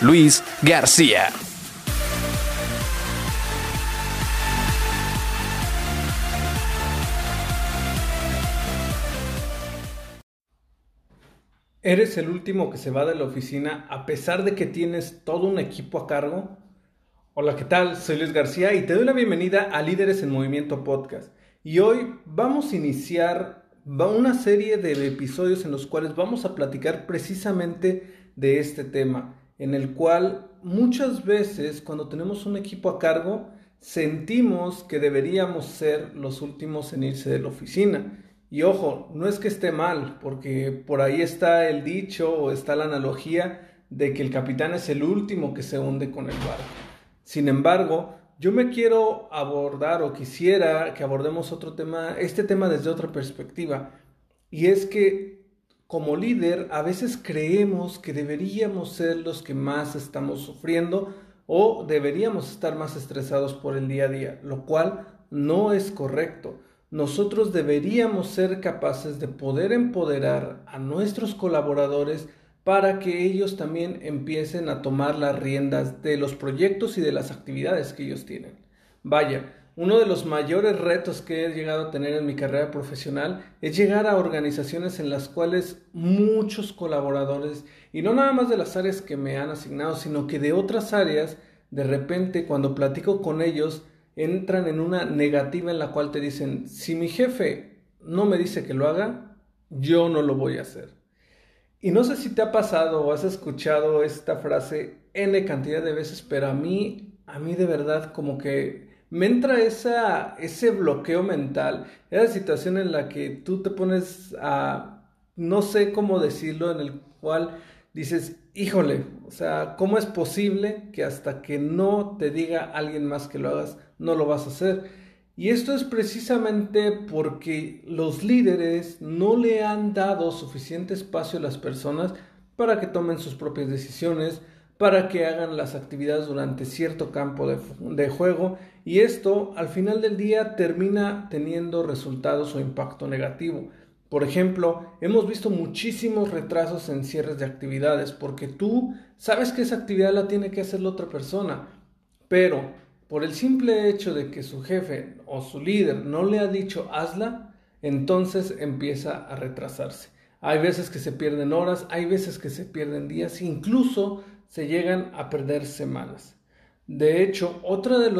Luis García. ¿Eres el último que se va de la oficina a pesar de que tienes todo un equipo a cargo? Hola, ¿qué tal? Soy Luis García y te doy la bienvenida a Líderes en Movimiento Podcast. Y hoy vamos a iniciar una serie de episodios en los cuales vamos a platicar precisamente de este tema, en el cual muchas veces cuando tenemos un equipo a cargo sentimos que deberíamos ser los últimos en irse de la oficina. Y ojo, no es que esté mal, porque por ahí está el dicho o está la analogía de que el capitán es el último que se hunde con el barco. Sin embargo, yo me quiero abordar o quisiera que abordemos otro tema, este tema desde otra perspectiva. Y es que como líder a veces creemos que deberíamos ser los que más estamos sufriendo o deberíamos estar más estresados por el día a día, lo cual no es correcto nosotros deberíamos ser capaces de poder empoderar a nuestros colaboradores para que ellos también empiecen a tomar las riendas de los proyectos y de las actividades que ellos tienen. Vaya, uno de los mayores retos que he llegado a tener en mi carrera profesional es llegar a organizaciones en las cuales muchos colaboradores, y no nada más de las áreas que me han asignado, sino que de otras áreas, de repente cuando platico con ellos, entran en una negativa en la cual te dicen, si mi jefe no me dice que lo haga, yo no lo voy a hacer. Y no sé si te ha pasado o has escuchado esta frase N cantidad de veces, pero a mí, a mí de verdad como que me entra esa, ese bloqueo mental, esa situación en la que tú te pones a, no sé cómo decirlo, en el cual dices, híjole, o sea, ¿cómo es posible que hasta que no te diga alguien más que lo hagas, no lo vas a hacer? Y esto es precisamente porque los líderes no le han dado suficiente espacio a las personas para que tomen sus propias decisiones, para que hagan las actividades durante cierto campo de, juego y esto al final del día termina teniendo resultados o impacto negativo. Por ejemplo, hemos visto muchísimos retrasos en cierres de actividades porque tú sabes que esa actividad la tiene que hacer la otra persona, pero por el simple hecho de que su jefe o su líder no le ha dicho hazla, entonces empieza a retrasarse. Hay veces que se pierden horas, hay veces que se pierden días, incluso se llegan a perder semanas. De hecho, otra de,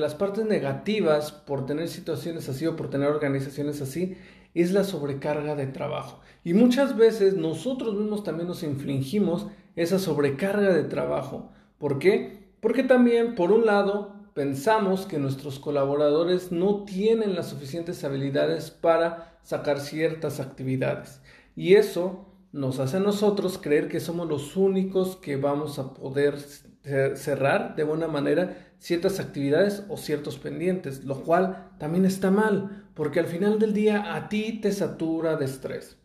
las partes negativas por tener situaciones así o por tener organizaciones así es la sobrecarga de trabajo. Y muchas veces nosotros mismos también nos infligimos esa sobrecarga de trabajo. ¿Por qué? Porque también, por un lado, pensamos que nuestros colaboradores no tienen las suficientes habilidades para sacar ciertas actividades. Y eso nos hace a nosotros creer que somos los únicos que vamos a poder cerrar de buena manera ciertas actividades o ciertos pendientes, lo cual también está mal, porque al final del día a ti te satura de estrés.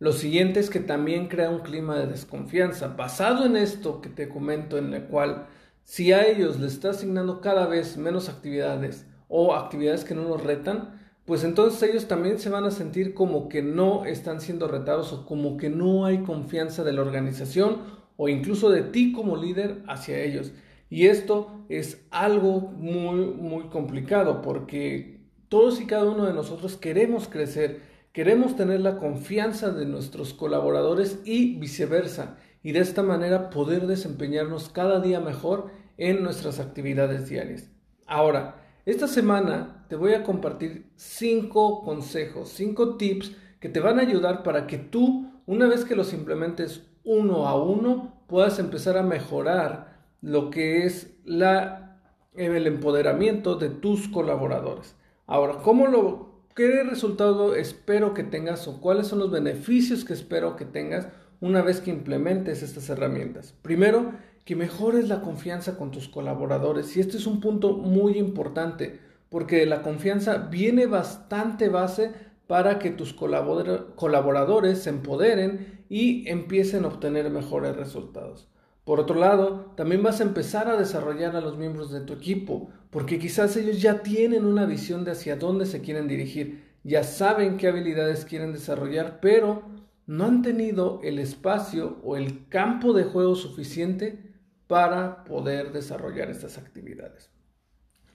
Lo siguiente es que también crea un clima de desconfianza. Basado en esto que te comento, en el cual si a ellos les está asignando cada vez menos actividades o actividades que no nos retan, pues entonces ellos también se van a sentir como que no están siendo retados o como que no hay confianza de la organización o incluso de ti como líder hacia ellos. Y esto es algo muy, muy complicado porque todos y cada uno de nosotros queremos crecer, queremos tener la confianza de nuestros colaboradores y viceversa. Y de esta manera poder desempeñarnos cada día mejor en nuestras actividades diarias. Ahora, esta semana te voy a compartir cinco consejos, cinco tips que te van a ayudar para que tú, una vez que los implementes uno a uno, puedas empezar a mejorar lo que es el empoderamiento de tus colaboradores. Ahora, ¿cómo lo, ¿qué resultado espero que tengas o cuáles son los beneficios que espero que tengas una vez que implementes estas herramientas? Primero, que mejores la confianza con tus colaboradores. Y este es un punto muy importante, porque la confianza viene bastante base para que tus colaboradores se empoderen y empiecen a obtener mejores resultados. Por otro lado, también vas a empezar a desarrollar a los miembros de tu equipo, porque quizás ellos ya tienen una visión de hacia dónde se quieren dirigir, ya saben qué habilidades quieren desarrollar, pero no han tenido el espacio o el campo de juego suficiente para poder desarrollar estas actividades.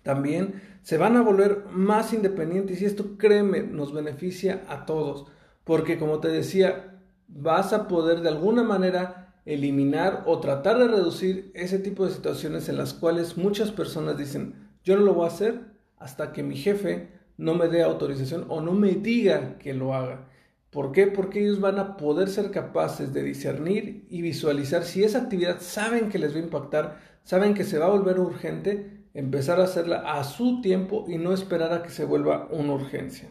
También se van a volver más independientes y esto, créeme, nos beneficia a todos, porque como te decía, vas a poder de alguna manera eliminar o tratar de reducir ese tipo de situaciones en las cuales muchas personas dicen, yo no lo voy a hacer hasta que mi jefe no me dé autorización o no me diga que lo haga. ¿Por qué? Porque ellos van a poder ser capaces de discernir y visualizar si esa actividad saben que les va a impactar, saben que se va a volver urgente, empezar a hacerla a su tiempo y no esperar a que se vuelva una urgencia.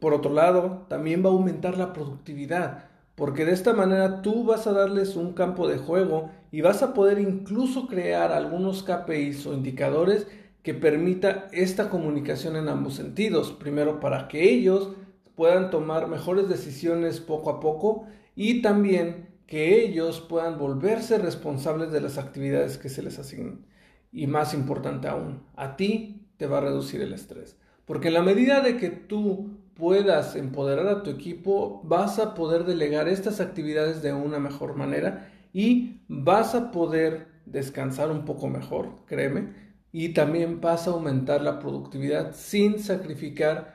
Por otro lado, también va a aumentar la productividad, porque de esta manera tú vas a darles un campo de juego y vas a poder incluso crear algunos KPIs o indicadores que permita esta comunicación en ambos sentidos. Primero, para que ellos puedan tomar mejores decisiones poco a poco y también que ellos puedan volverse responsables de las actividades que se les asignan. Y más importante aún, a ti te va a reducir el estrés. Porque en la medida de que tú puedas empoderar a tu equipo, vas a poder delegar estas actividades de una mejor manera y vas a poder descansar un poco mejor, créeme, y también vas a aumentar la productividad sin sacrificar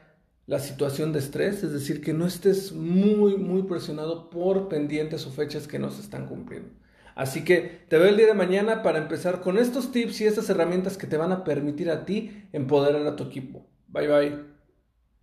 la situación de estrés, es decir, que no estés muy, muy presionado por pendientes o fechas que no se están cumpliendo. Así que te veo el día de mañana para empezar con estos tips y estas herramientas que te van a permitir a ti empoderar a tu equipo. Bye bye.